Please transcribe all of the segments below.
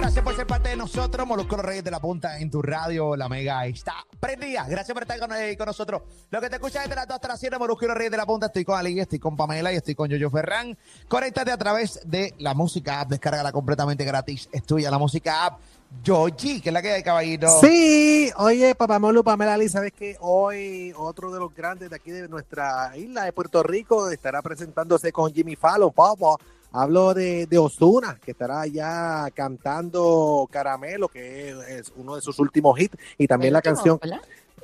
gracias por ser parte de nosotros. Molusco los Reyes de la Punta en tu radio. La Mega está prendida. Gracias por estar con, eh, nosotros. Lo que te escuchas desde las 2 hasta las 7, Molusco los Reyes de la Punta. Estoy con Ali, estoy con Pamela y estoy con Yoyo Ferran. Conéctate a través de la música app. Descárgala completamente gratis. Es tuya la música app. Yoji, que es la que hay, caballito. Sí, oye, papá Molu, Pamela Ali, sabes que hoy otro de los grandes de aquí de nuestra isla de Puerto Rico estará presentándose con Jimmy Fallon, papá. Hablo de, de Osuna, que estará ya cantando Caramelo, que es, es uno de sus últimos hits, y también la canción.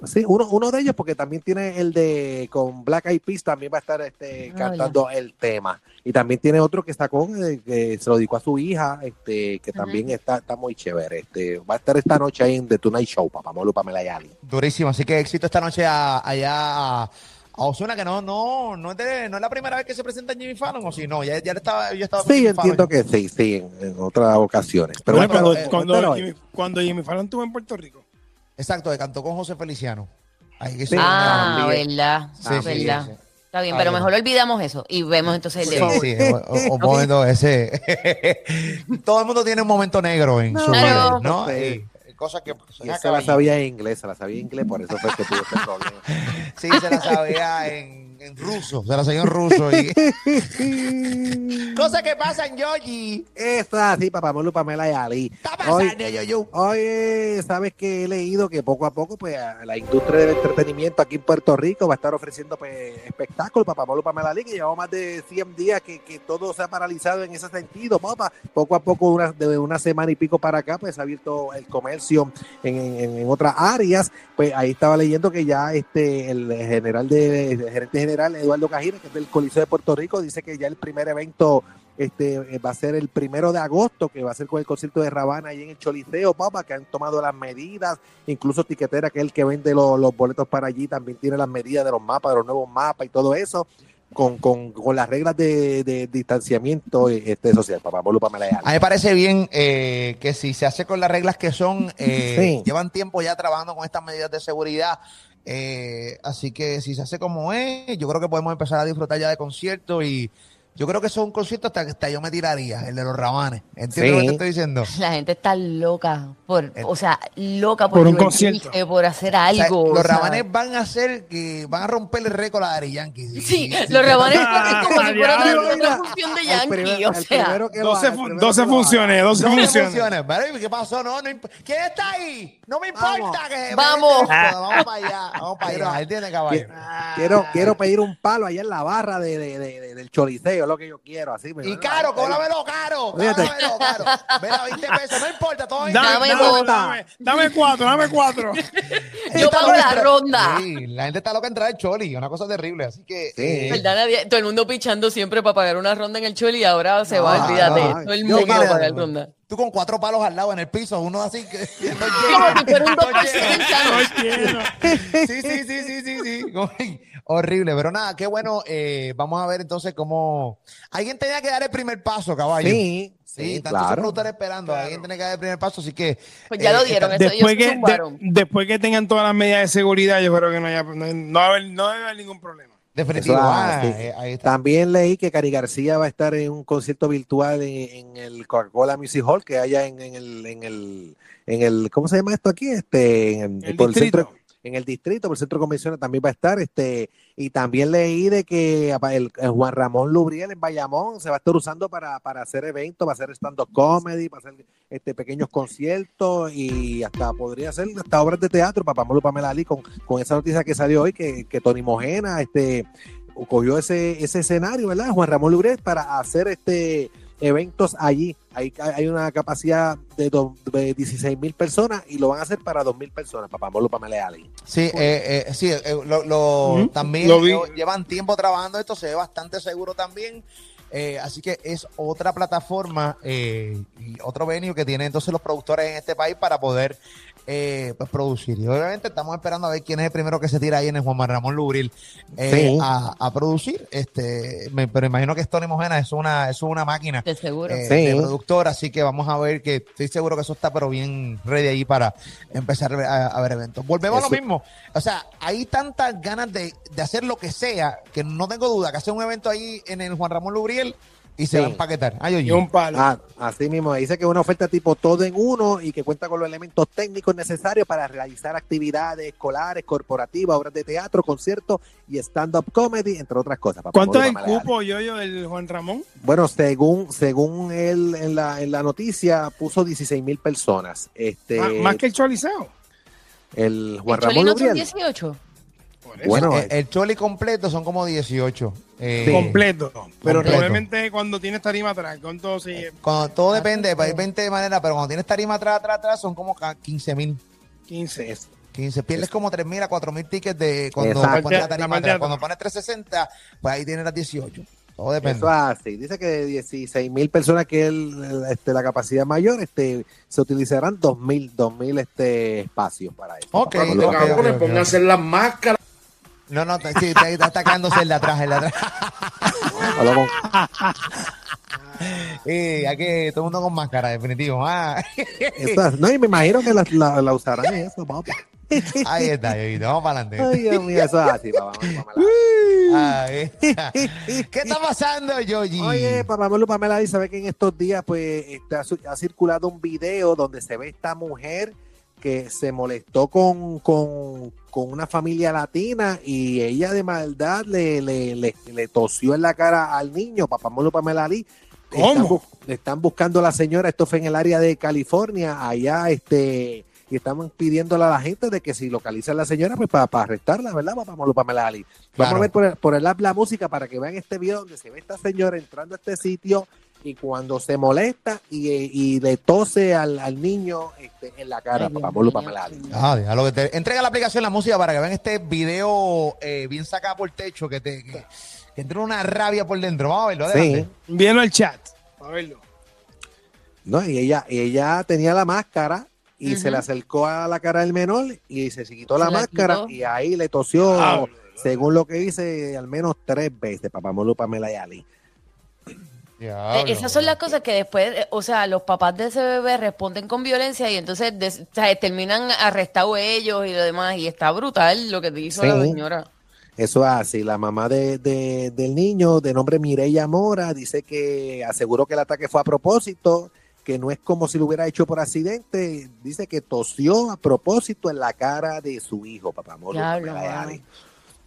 Sí, uno, uno de ellos, porque también tiene el de con Black Eyed Peas, también va a estar este, Ah, cantando el tema. Y también tiene otro que está con, eh, que se lo dedicó a su hija, este, que también está, está muy chévere. Este, va a estar esta noche ahí en The Tonight Show, papá Molu, Pamela y Ali. Durísimo. Así que éxito esta noche a- allá a, a Osuna, que no, no, no es, de- no es la primera vez que se presenta en Jimmy Fallon, o si no, ya, ya estaba, yo estaba Sí, Jimmy entiendo Fallon. que sí, sí, en, en otras ocasiones. Pero Bueno, bueno, cuando, pero, eh, cuando, hoy. Jimmy, cuando Jimmy Fallon estuvo en Puerto Rico. Exacto, que cantó con José Feliciano. Ahí que Sí. Ah, También. verdad. Sí, Ah, sí, verdad. sí. Está bien, pero bien. mejor olvidamos eso y vemos entonces el de Sí, sí, o, o- o momento ese. Todo el mundo tiene un momento negro en su vida, ¿no? Sí. Y cosas que Y esa la sabía en inglés, se la sabía en inglés, por eso fue que tuvo ese problema. Sí, se la sabía en, en ruso, se la sabía en ruso. Y... Cosas que pasan, Yogi. Esa, sí, papá Molu, Pamela y Ali. Está Hoy, pasando, yo, yo. Oye, sabes que he leído que poco a poco, pues, la industria del entretenimiento aquí en Puerto Rico va a estar ofreciendo pues, espectáculos, papá Molu, Pamela Ali, que llevamos más de 100 días que, que todo se ha paralizado en ese sentido, papá. Poco a poco, una- de una semana y pico para acá, pues, se ha abierto el comercio en, en- en otras áreas. Pues ahí estaba leyendo que ya este el general de el gerente general Eduardo Cajira, que es del Coliseo de Puerto Rico, dice que ya el primer evento este eh, va a ser el primero de agosto, que va a ser con el concierto de Rabana ahí en el Choliseo, papá, que han tomado las medidas, incluso Tiquetera, que es el que vende los, los boletos para allí, también tiene las medidas de los mapas, de los nuevos mapas y todo eso, con, con, con las reglas de, de distanciamiento este, social, papá. A mí me parece bien eh, que si se hace con las reglas que son, eh, Sí. llevan tiempo ya trabajando con estas medidas de seguridad. Eh, así que si se hace como es, yo creo que podemos empezar a disfrutar ya de conciertos y yo creo que eso es un concierto hasta que hasta yo me tiraría, el de los rabanes. ¿Entiendes lo que te estoy diciendo? La gente está loca por, El- o sea, loca por, Por un concierto. por hacer O sea, algo. o los sea. rabanes van a hacer que van a romper el récord a Daddy Yankee. Sí, los rabanes Ah, están como si fuera otra mira, función de Yankee, primero- o sea. primero que lo 12, haga, el fu- primero 12 que lo haga. funciones, 12 No me funciones. ¿Qué pasó? No, no imp- ¿Quién está ahí? No me importa Vamos. que Vamos. Vamos para allá. Vamos para allá. ¿Entiendes, caballo? Quiero, quiero pedir un palo allá en la barra de, de- de- de- del choliseo, es lo que yo quiero, así. me- Y caro, cóbramelo caro. Cóbramelo caro. Mira, 20 pesos, no importa, todo bien. Dame, Dame dame, dame, dame cuatro, dame cuatro. Yo pago la ronda. Sí, la gente está loca en entrar al choli, una cosa terrible. Así que. Sí. eh, todo el mundo pichando siempre para pagar una ronda en el Choli y ahora se va, No, olvídate. no, todo el mundo va a pagar ronda. Tú con cuatro palos al lado en el piso, uno así que. no Como llega. si fuera un No 2%. llega. No quiero. Sí, sí, sí, sí, sí, sí. Uy, Horrible, pero nada, qué bueno. eh, vamos a ver entonces cómo. Alguien tenía que dar el primer paso, caballo. Sí, Sí, sí, tantos claro. productores esperando. Alguien tiene que dar el primer paso, así que. Pues ya eh, lo dieron, eso ellos Después se que, de- después que tengan todas las medidas de seguridad, yo creo que no, haya, no, no va a haber, no debe haber ningún problema. Definitivo. Ah, sí. eh, ahí está. También leí que Cari García va a estar en un concierto virtual en, en el Coca-Cola Music Hall, que haya en, en el, en el, en el, ¿cómo se llama esto aquí? Este, en, El por el centro, en el distrito, por el centro de convenciones también va a estar, este, y también leí de que el, Juan Ramón Lubriel en Bayamón se va a estar usando para, para hacer eventos, va a hacer stand-up comedy, para hacer este pequeños conciertos y hasta podría hacer hasta obras de teatro, Papá Molo Pamela Ali, con, con esa noticia que salió hoy, que, que Tony Mojena, este, cogió ese, ese escenario, ¿verdad? Juan Ramón Lubriel para hacer este eventos allí. Hay, hay una capacidad de, do- de 16 mil personas y lo van a hacer para 2 mil personas, papá Molo Pamela Ali. Sí, eh, eh, sí, eh, lo, lo- también lo vi. eh, llevan tiempo trabajando esto, se ve bastante seguro también. eh, así que es otra plataforma eh, y otro venue que tienen entonces los productores en este país para poder eh, pues, producir. Y obviamente estamos esperando a ver quién es el primero que se tira ahí en el Juan Ramón Lubril eh, Sí. a, a producir. Este, me- pero imagino que Tony Mojena, es una, es una máquina De seguro. eh, Sí. de productor, así que vamos a ver que estoy seguro que eso está pero bien ready ahí para empezar a, a ver eventos. Volvemos a lo mismo, o sea, hay tantas ganas de, de hacer lo que sea que no tengo duda que hacer un evento ahí en el Juan Ramón Lubriel y se Sí. va a empaquetar. Ay, Y oye. un palo. Ah, así mismo, dice que es una oferta tipo todo en uno y que cuenta con los elementos técnicos necesarios para realizar actividades escolares, corporativas, obras de teatro, conciertos y stand-up comedy, entre otras cosas. papá ¿Cuánto es el cupo, yo, yo, del Juan Ramón? Bueno, según según él en la, en la noticia puso 16 mil personas. Este, Más, más que el Choliseo. el Juan ¿El Choli Ramón no son Lubriel. 18? Bueno, el, el choli completo son como 18. Eh, completo. Pero completo. normalmente cuando tienes tarima atrás, ¿cuánto se Cuando, todo depende, hay 20 de manera, pero cuando tienes tarima atrás, atrás, atrás, son como 15 mil. 15. 15, pierdes como 3 mil a 4 mil tickets de cuando Exacto. pones la La tarima de atrás. atrás. Cuando pones 360, pues ahí tienes las 18. Todo depende. Eso es así. Dice que de 16 mil personas que es el- este, la capacidad mayor, este, se utilizarán 2 mil este, espacios para eso. Ok, Papá Molo, ok, Pamela. ok, ok. pónganse las máscaras. No, no, sí, está atacándose el de atrás, el de atrás. Eh, hay que todo el mundo con máscara, definitivo. Ah, no, y me imagino que la, la, la usarán eso, papá. ahí está, Yoyito, vamos para adelante. Ay, Dios mío, eso es así, papá. Está. ¿Qué está pasando, Yoyi? Oye, papá Molo Pamela dice sabe que en estos días pues este, ha, ha circulado un video donde se ve esta mujer que se molestó con, con, con una familia latina y ella de maldad le, le, le, le tosió en la cara al niño, papá Molo Pamela Lee. ¿Cómo? Están, bu- están buscando a la señora, esto fue en el área de California, allá este y estamos pidiéndole a la gente de que si localizan a la señora, pues para, para arrestarla, ¿verdad? Papá Molo Pamela Lee. Vamos Claro. a ver por el, por el app la música para que vean este video donde se ve esta señora entrando a este sitio y cuando se molesta y, y le tose al, al niño este, en la cara, papá. Pamela Lee. Ah, déjalo que te entrega la aplicación la música para que vean este video eh, bien sacado por el techo, que te que, que entra una rabia por dentro. Vamos a verlo, Sí, adelante. Envíenlo al chat. A verlo. no, y ella, y ella tenía la máscara y se le acercó a la cara del menor y se quitó la Se la máscara quitó. y ahí le tosió, Ah, según lo que dice, al menos tres veces, papá Molo Pamela y Ali. Eh, Esas son las cosas que después, eh, o sea, los papás de ese bebé responden con violencia y entonces des- o sea, terminan arrestados ellos y lo demás. Y está brutal lo que te hizo la señora. Eso es así. La mamá de, de- del niño, de nombre Mireya Mora, dice que aseguró que el ataque fue a propósito, que no es como si lo hubiera hecho por accidente. Dice que tosió a propósito en la cara de su hijo, papá. Diablo,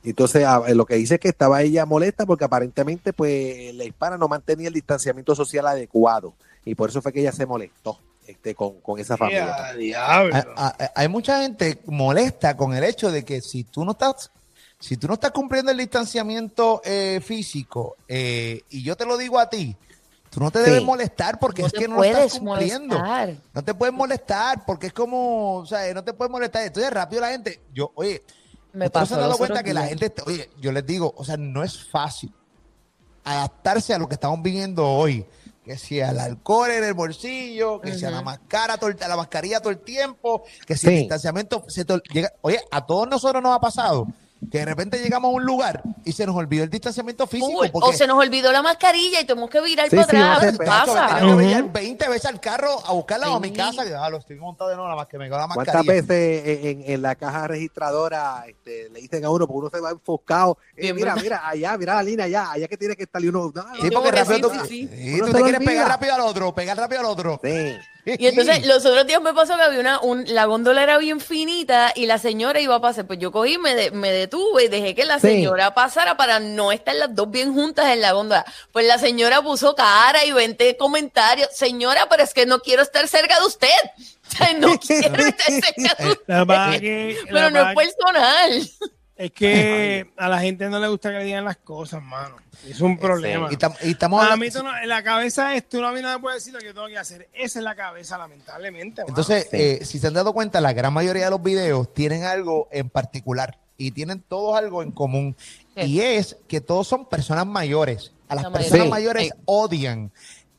Entonces, a- lo que dice es que estaba ella molesta porque aparentemente, pues, la hispana no mantenía el distanciamiento social adecuado. Y por eso fue que ella se molestó este, con, con esa familia. Ya, diablo. Hay, hay- mucha gente molesta con el hecho de que si tú no estás, si tú no estás cumpliendo el distanciamiento eh, físico, eh, y yo te lo digo a ti, tú no te Sí. debes molestar porque No es que no lo estás puedes cumpliendo. molestar. No te puedes molestar porque es como, o sea, no te puedes molestar. Entonces rápido la gente, yo, oye, Me pasó se han dado cuenta que la gente, oye, yo les digo, o sea, no es fácil adaptarse a lo que estamos viviendo hoy. Que si al alcohol en el bolsillo, que si a la mascara, todo el- a la mascarilla todo el tiempo, que si el distanciamiento se llega. Oye, a todos nosotros nos ha pasado que de repente llegamos a un lugar y se nos olvidó el distanciamiento físico. Uy, porque o se nos olvidó la mascarilla y tuvimos que virar Sí, para sí, atrás. ¿Qué pasa? tengo que Ujú. venir 20 veces al carro a buscarla o a mi Sí. casa. Que ah, lo estoy montado de nuevo, nada más que me quedó la ¿Cuántas mascarilla. veces en, en- en la caja registradora este, le dicen a uno, porque uno se va enfocado? eh, Bien, mira, ¿verdad? mira, allá, mira la línea allá, allá que tiene que estar y uno. no, Sí, porque que rápido sí, tú, sí, sí. sí, tú te quieres olvida. pegar rápido al otro, pegar rápido al otro. sí. Y entonces los otros días me pasó que había una, un, la góndola era bien finita y la señora iba a pasar. Pues yo cogí, me, de- me detuve y dejé que la Sí. señora pasara para no estar las dos bien juntas en la góndola. Pues la señora puso cara y 20 comentarios. Señora, pero es que no quiero estar cerca de usted. O sea, no quiero estar cerca de usted. Pero no es personal. es que a la gente no le gusta que le digan las cosas, mano. Es un problema. Y, tam- y estamos A mí tú no- en la cabeza es, tú no, a mí no me puedes decir lo que yo tengo que hacer. Esa es la cabeza, lamentablemente. mano. Entonces, eh, si se han dado cuenta, la gran mayoría de los videos tienen algo en particular y tienen todos algo en común. Y es que todos son personas mayores. A las La personas mayores Sí. odian,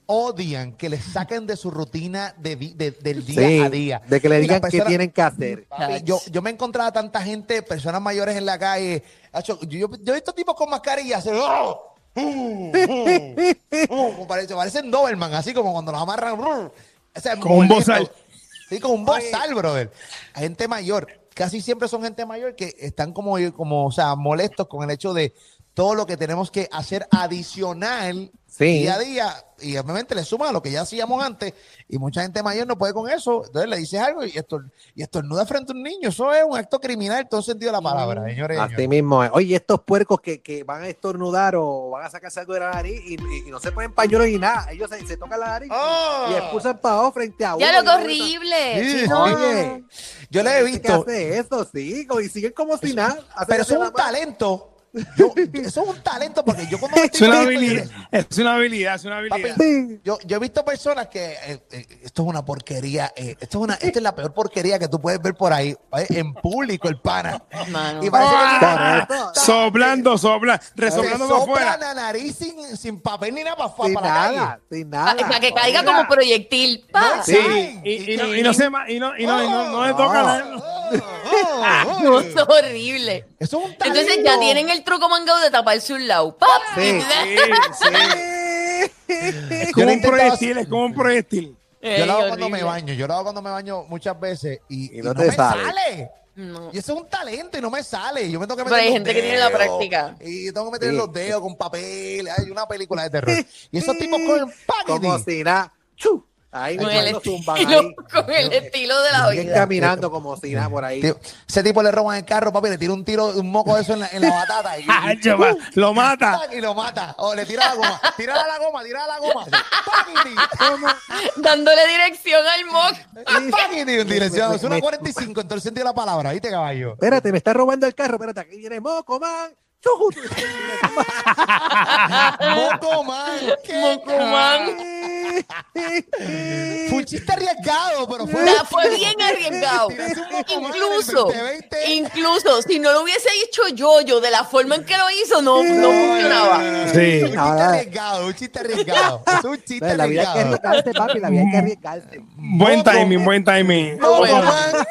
odian que les saquen de su rutina de, del día Sí, a día. de que le digan qué tienen que hacer. Papi, Yo, yo me he encontrado a tanta gente, personas mayores en la calle. Yo, yo, yo he visto tipos con mascarillas. así, ¡oh! ¡Uh! ¡Uh! Como parece- parecen Doberman, así como cuando los amarran. O sea, Con un bozal. Sí, con un bozal, brother. Gente mayor. Casi siempre son gente mayor que están como, como o sea, molestos con el hecho de todo lo que tenemos que hacer adicional Sí. día a día y obviamente le suma a lo que ya hacíamos antes y mucha gente mayor no puede con eso entonces le dices algo y esto y estornuda frente a un niño eso es un acto criminal en todo sentido de la palabra señores y Así señores. mismo. Oye, estos puercos que, que van a estornudar o van a sacarse algo de la nariz y, y- y no se ponen pañuelos ni nada. Ellos se, se tocan la nariz ¡Oh! y expulsan para abajo frente a uno. Ya lo horrible. Sí, Sí, no. Oye, yo le he gente que visto hace eso, sí, y siguen como si nada. Pero es un mano. talento Yo- eso es un talento porque yo cuando me Es una estoy- habilidad, es una habilidad, es una habilidad. Yo, yo he visto personas que eh, eh, esto es una porquería, eh, esto es una, esta es la peor porquería que tú puedes ver por ahí, eh, en público, el pana. Mano. Y parece que Ah, soplando, soplando, resoplando por sopla fuera. la nariz sin, sin papel ni nada para, Sin para la nada, calle. sin nada. Para que caiga Oiga. como proyectil. Pa. Sí. Sí, y, y no, y no se y no, y no, y no, no le toca la- Oh, oh, No, oh. eso es horrible. Eso es un talento. Entonces ya tienen el truco mangado de taparse un lado. ¡Pap! Sí. Sí, sí. Es como un proyectil, es como un proyectil. Yo lo hago cuando me baño, yo lo hago cuando me baño muchas veces y, Y y no te me sale. sale. No. Y eso es un talento y no me sale. Yo me tengo que Pero meter hay los gente que tiene la práctica. Y tengo que meter Sí. los dedos con papel. Hay una película de terror. Y esos tipos con Como packaging. si nada. Ahí Con el, lo zumban estilo, ahí. con el estilo de la vida. caminando como si nada por ahí. Tío, Ese tipo le roban el carro, papi, le tira un tiro, un moco de eso en la, en la batata y, y- lo mata. y lo mata. O le tira la goma. Tira la goma, tira la goma. Dándole dirección al mock. Packaging en dirección. Es una Me- 45 en todo el sentido de la palabra. ¿Viste, caballo? Espérate, me está robando el carro. Espérate, aquí viene Moco, man. Moco man. ¿Qué Mocoman. Fue un chiste arriesgado, pero fue. Ya fue bien arriesgado. Incluso, 2020. incluso, si no lo hubiese hecho yo, yo de la forma en que lo hizo, no, no funcionaba. Sí. Un chiste arriesgado, un chiste arriesgado. Es un chiste La vida hay que arriesgado. arriesgarse, papi. La vida hay que arriesgarse. Buen timing, buen timing. Moco Bueno. man.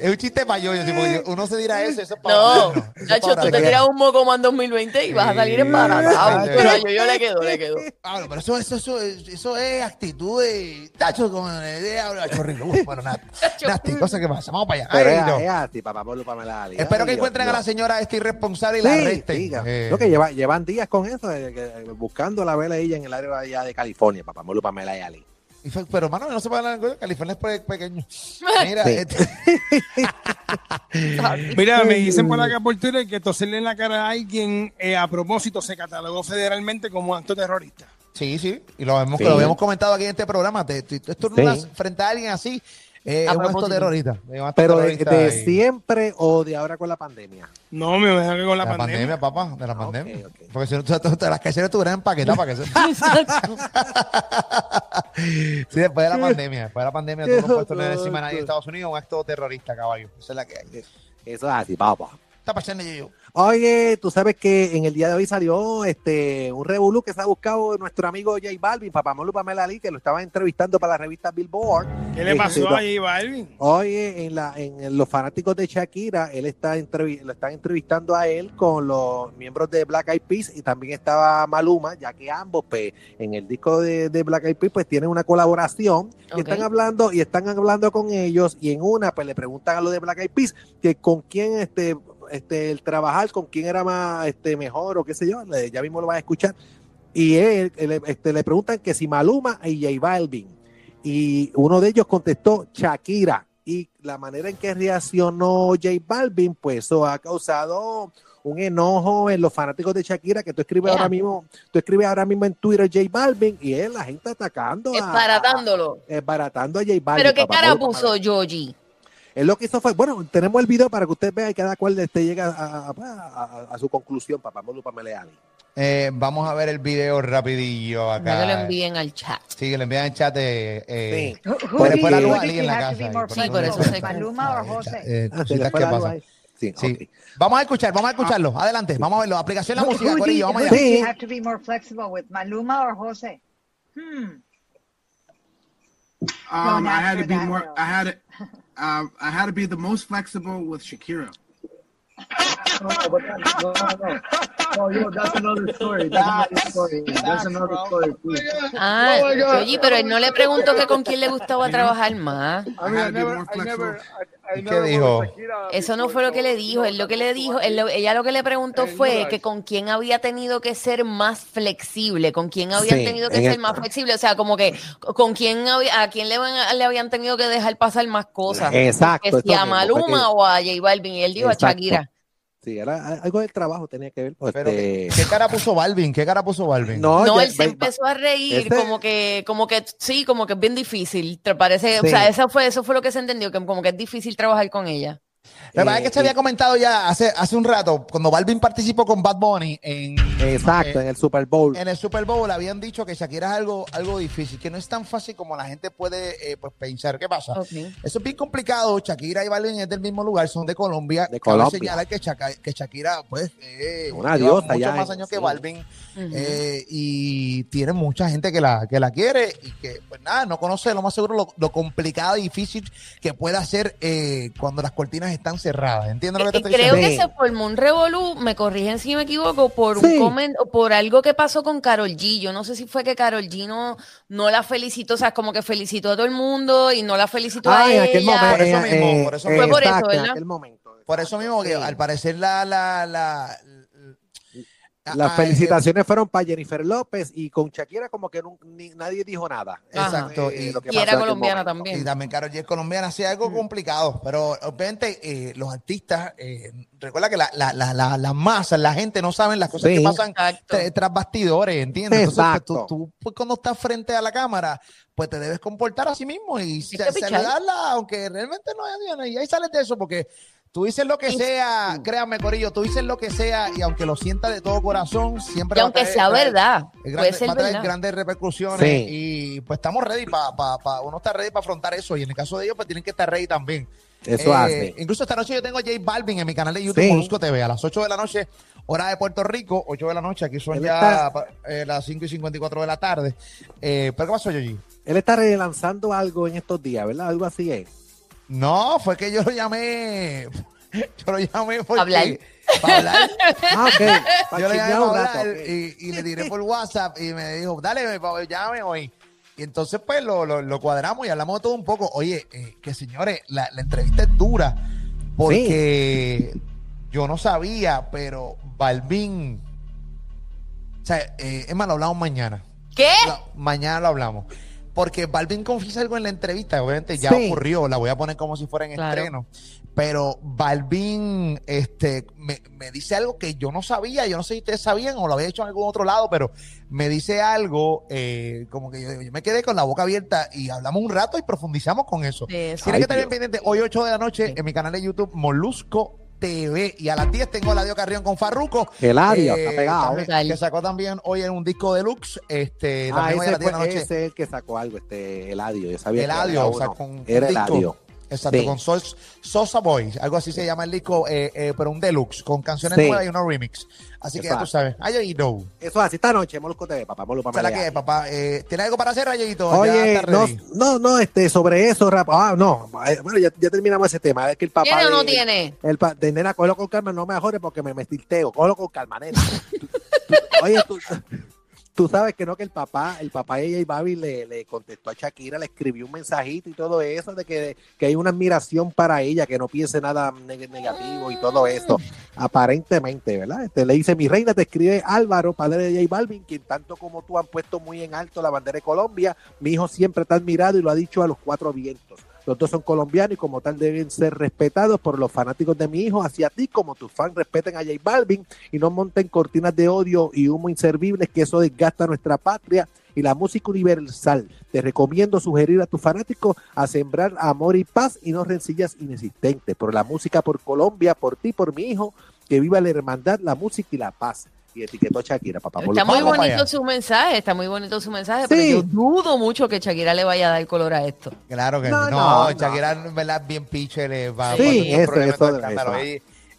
Es un chiste para yo, porque uno se dirá eso, eso es para No, Nacho, tú te tiras un mocoman 2020 y vas a salir embarazado. Pero a yo, yo le quedo, le quedo. Ah, pero eso, eso, eso, es- eso es actitud de tacho con de chorrillo. Uf, bueno, nada. Nasty, cosa que pasa. Vamos para allá. Pero Ay, no. es así, papá Pablo Pamela. Espero que Dios encuentren a la señora esta irresponsable y la arresten. sí, Eh, lo que lleva, llevan días con eso, eh, que- buscando la vela ella en el área allá de California, papá Molo Pamela y Ali. Pero, hermano, no se puede hablar en California es pe- pequeño. Mira, Sí. este- Mira, me dicen por acá por Twitter que toserle en la cara a alguien eh, a propósito se catalogó federalmente como acto terrorista. sí, sí. Y lo, hemos, Sí. lo habíamos comentado aquí en este programa. Te, te, tú estornudas Sí. frente a alguien así. Eh, es un acto propósito. terrorista. es un acto Pero de, terrorista de y- siempre o de ahora con la pandemia. No, me imagino que con la, de la pandemia, pandemia. papá, de la Ah, pandemia. ok, ok. Porque si no, tú- tú- tú- las caseras estuvieran empaquetadas para que se... sí, después de la pandemia, después de la pandemia, tú no puedes tener encima a nadie en Estados Unidos un acto terrorista, caballo. Esa es la que hay. Eso es así, papá. Está pasando yo. Oye, tú sabes que en el día de hoy salió este un revolú que se ha buscado nuestro amigo J Balvin, papá Molo Pamela Ali, que lo estaba entrevistando para la revista Billboard. ¿Qué le Este, pasó no- a J Balvin? Oye, en, la, en los fanáticos de Shakira, él está entrevi- lo están entrevistando a él con los miembros de Black Eyed Peas y también estaba Maluma, ya que ambos, pues, en el disco de, de Black Eyed Peas, pues, tienen una colaboración y Ok. están hablando y están hablando con ellos y en una, pues, le preguntan a los de Black Eyed Peas que con quién, este, este, el trabajar, con quién era más, este, mejor o qué sé yo, le- ya mismo lo vas a escuchar. Y él, él, este, le preguntan que si Maluma y J Balvin y uno de ellos contestó Shakira. Y la manera en que reaccionó J Balvin, pues eso ha causado un enojo en los fanáticos de Shakira, que tú escribes Yeah. ahora mismo, tú escribes ahora mismo en Twitter J Balvin y es la gente atacando a, a- desbaratando a J Balvin. Pero qué cara puso Yogi. Él lo que hizo fue, bueno, tenemos el video para que usted vea y cada cual este llega a, a- a- a su conclusión, papá Molu Pamela Ali. Eh, vamos a ver el video rapidillo No que lo acá. envíen al chat. Sí, que le envían en chat de... Eh, Sí. Who Pues do después la luz ahí en la have to casa por Sí, por flexible eso with, se- Maluma or Jose? Eh, Ah, pasan. ahí. Sí, Sí. ok. Vamos a escuchar, vamos a escucharlo. Adelante, vamos a verlo. Aplicación La Música, Corillo, vamos allá. Sí. you have to be more flexible with, Maluma or Jose? Hmm. Um, I had to be more. though. I had to. Um, I had to be the most flexible with Shakira. No, but that, no, no, no. Oh, yo, that's another story. That's another story. That's another story, please. Ah, Oh my pero él no le preguntó que con quién le gustaba trabajar más. I I mean, I had to be never, I never. I, ¿Y qué dijo? Eso no fue lo que le dijo, él lo que le dijo, él lo- ella lo que le preguntó fue que con quién había tenido que ser más flexible, con quién habían Sí, tenido que ser el- más flexible, o sea, como que con quién había, a quién le, van- le habían tenido que dejar pasar más cosas. Exacto, Que si a mismo, Maluma o a J Balvin, y él dijo Exacto. a Shakira. Sí, era algo del trabajo tenía que ver. pues, Pero, este, ¿qué, cara puso Balvin? ¿Qué cara puso Balvin? no, No, ya- él se empezó a reír, ese- como que, como que sí, como que es bien difícil. Te parece, o Sí. sea, eso fue, eso fue lo que se entendió, que como que es difícil trabajar con ella. La verdad es que eh, se había comentado ya hace, hace un rato, cuando Balvin participó con Bad Bunny en, Exacto, eh, en el Super Bowl. en el Super Bowl, habían dicho que Shakira es algo, algo difícil, que no es tan fácil como la gente puede eh, pues, pensar. ¿Qué pasa? Eso es bien complicado. Shakira y Balvin es del mismo lugar, son de Colombia. De Cabe Colombia. señalar que, Shaka- que Shakira, pues, eh, Una lleva diosa muchos ya más años que. Balvin eh, y tiene mucha gente que la, que la quiere y que, pues nada, no conoce lo más seguro lo, lo complicado y difícil que puede hacer eh, cuando las cortinas están cerradas. ¿Entiendes lo que te Eh, estoy Creo diciendo? que Sí. se formó un revolú, me corrigen si me equivoco, por Sí. un por algo que pasó con Carol G. Yo no sé si fue que Carol G no, no la felicitó, o sea, como que felicitó a todo el mundo y no la felicitó Ah, a en aquel ella. momento. Por eso mismo, eh, por eso eh, fue por eso, en ¿verdad? aquel momento. Por eso mismo que Sí. al parecer la... la, la, Las ah, felicitaciones fueron para Jennifer López y con Shakira como que nun- ni- nadie dijo nada. Exacto, Eh, y- lo que Y era colombiana también. Y también Karol G es colombiana, así algo complicado, pero obviamente eh, los artistas, eh, recuerda que la, la, la, la, las masas, la gente no saben las cosas Sí. que pasan tra- tras bastidores, ¿entiendes? Entonces, pues, tú, Exacto. tú, pues, cuando estás frente a la cámara, pues te debes comportar a sí mismo y saludarla, aunque realmente no es y ahí sales de eso, porque tú dices lo que sea, créame, Corillo, tú dices lo que sea y aunque lo sientas de todo corazón, siempre Y va a aunque traer- sea traer- verdad, puede ser va a traer verdad. grandes repercusiones Sí. y pues estamos ready para, pa, pa- uno está ready para afrontar eso y en el caso de ellos pues tienen que estar ready también. Eso Eh, hace. Incluso esta noche yo tengo a J Balvin en mi canal de YouTube Sí. Molusco TV a las 8 de la noche, hora de Puerto Rico, 8 de la noche, aquí son ya eh, las 5 y 54 de la tarde. Eh, ¿Pero qué pasó, Yoyi? Él está relanzando algo en estos días, ¿verdad? Algo así es. No, fue que yo lo llamé, yo lo llamé porque... Hablar. Para hablar. Ah, ok. Yo le llamé para hablar y, y le tiré por WhatsApp y me dijo, dale, llame hoy. Y entonces, pues, lo, lo- lo cuadramos y hablamos de todo un poco. Oye, eh, que señores, la, la entrevista es dura porque yo no sabía, pero Balvin... O sea, eh, es más, lo hablamos mañana. ¿Qué? Mañana lo hablamos. Porque Balvin confiesa algo en la entrevista, obviamente ya Sí. ocurrió, la voy a poner como si fuera en Claro. estreno. Pero Balvin este, me, me dice algo que yo no sabía, yo no sé si ustedes sabían o lo había hecho en algún otro lado, pero me dice algo eh, como que yo, yo me quedé con la boca abierta y hablamos un rato y profundizamos con eso. Tienen que estar bien Dios. pendientes hoy 8 de la noche en mi canal de YouTube Molusco TV y a las 10 tengo Eladio Carrión con Farruco. Eladio, Eh, está pegado. también, que sacó también hoy en un disco deluxe. Este, Ah, también hoy a ese, las 10 de la fue, noche. ese es el que sacó algo, este Eladio. Yo sabía que Eladio, había o sea, con Era un disco. Eladio. Exacto, Sí. con Sos- Sosa Boys, algo así se llama el disco, eh, eh, pero un deluxe, con canciones Sí. nuevas y unos remix. Así que ya tú sabes. Ayayito. Eso es así, esta noche, Molusco TV, papá, Molusco ¿Sabes Pamela. qué, papá? Eh, ¿Tienes algo para hacer, Ayayito? Oye, no, no, no, este, sobre eso, rap. Ah, no, eh, bueno, ya, ya terminamos ese tema. Es que el papá. ¿Tiene o no de- tiene? El pa- de nena, cógelo con calma, no me ajores porque me, me estilteo. Cógelo con calma, nena. Tú- tú- oye, tú, tú sabes que no, que el papá, el papá de J Babi le, le contestó a Shakira, le escribió un mensajito y todo eso, de que, que hay una admiración para ella, que no piense nada neg- negativo y todo eso. Aparentemente, ¿verdad? Este, le dice, mi reina, te escribe Álvaro, padre de J Balvin, quien tanto como tú han puesto muy en alto la bandera de Colombia. Mi hijo siempre te ha admirado y lo ha dicho a los cuatro vientos. Los dos son colombianos y como tal deben ser respetados por los fanáticos de mi hijo, hacia ti como tus fans respeten a J Balvin y no monten cortinas de odio y humo inservibles que eso desgasta nuestra patria y la música universal. Te recomiendo sugerir a tus fanáticos a sembrar amor y paz y no rencillas inexistentes. Por la música por Colombia, por ti, por mi hijo, que viva la hermandad, la música y la paz. Y etiquetó a Shakira, papá. Está muy Vamos bonito su mensaje, está muy bonito su mensaje, Sí. pero yo dudo mucho que Shakira le vaya a dar color a esto. Claro que No, no. no, No, no. Shakira, en verdad, bien pitcher. le va Sí, eso, eso, eso.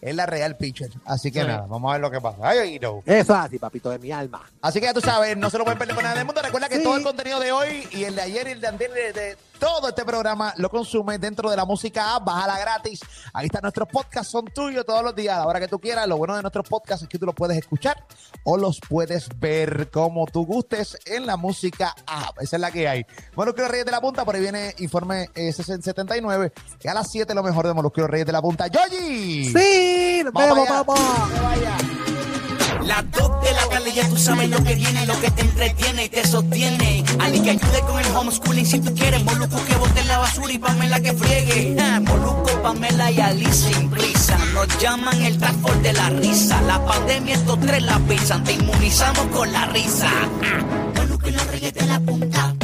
Es la real pitcher. Así que Sí. nada, vamos a ver lo que pasa. Ayayito. Eso es así, papito de mi alma. Así que ya tú sabes, no se lo pueden perder con nada del mundo. Recuerda que Sí. todo el contenido de hoy y el de ayer y el de antes de, de todo este programa lo consumes dentro de la música app, bájala gratis. Ahí están nuestros podcasts, son tuyos todos los días, a la hora que tú quieras. Lo bueno de nuestros podcasts es que tú los puedes escuchar o los puedes ver como tú gustes en la música app. Esa es la que hay. Molusquero Reyes de la Punta, por ahí viene informe eh, 79. Y a las 7 lo mejor de Molusquero Reyes de la Punta. ¡Yoyi! Sí, nos Vamos vemos, papá. Las dos de la tarde ya tú sabes lo que viene, lo que te entretiene y te sostiene. Alguien que ayude con el homeschooling si tú quieres. Moluco que bote la basura y Pamela que friegue. Ah, Moluco, Pamela y Alice sin prisa. Nos llaman el transport de la risa. La pandemia estos tres la pisan. Te inmunizamos con la risa. Ah, Moluco y los reyes de la punta.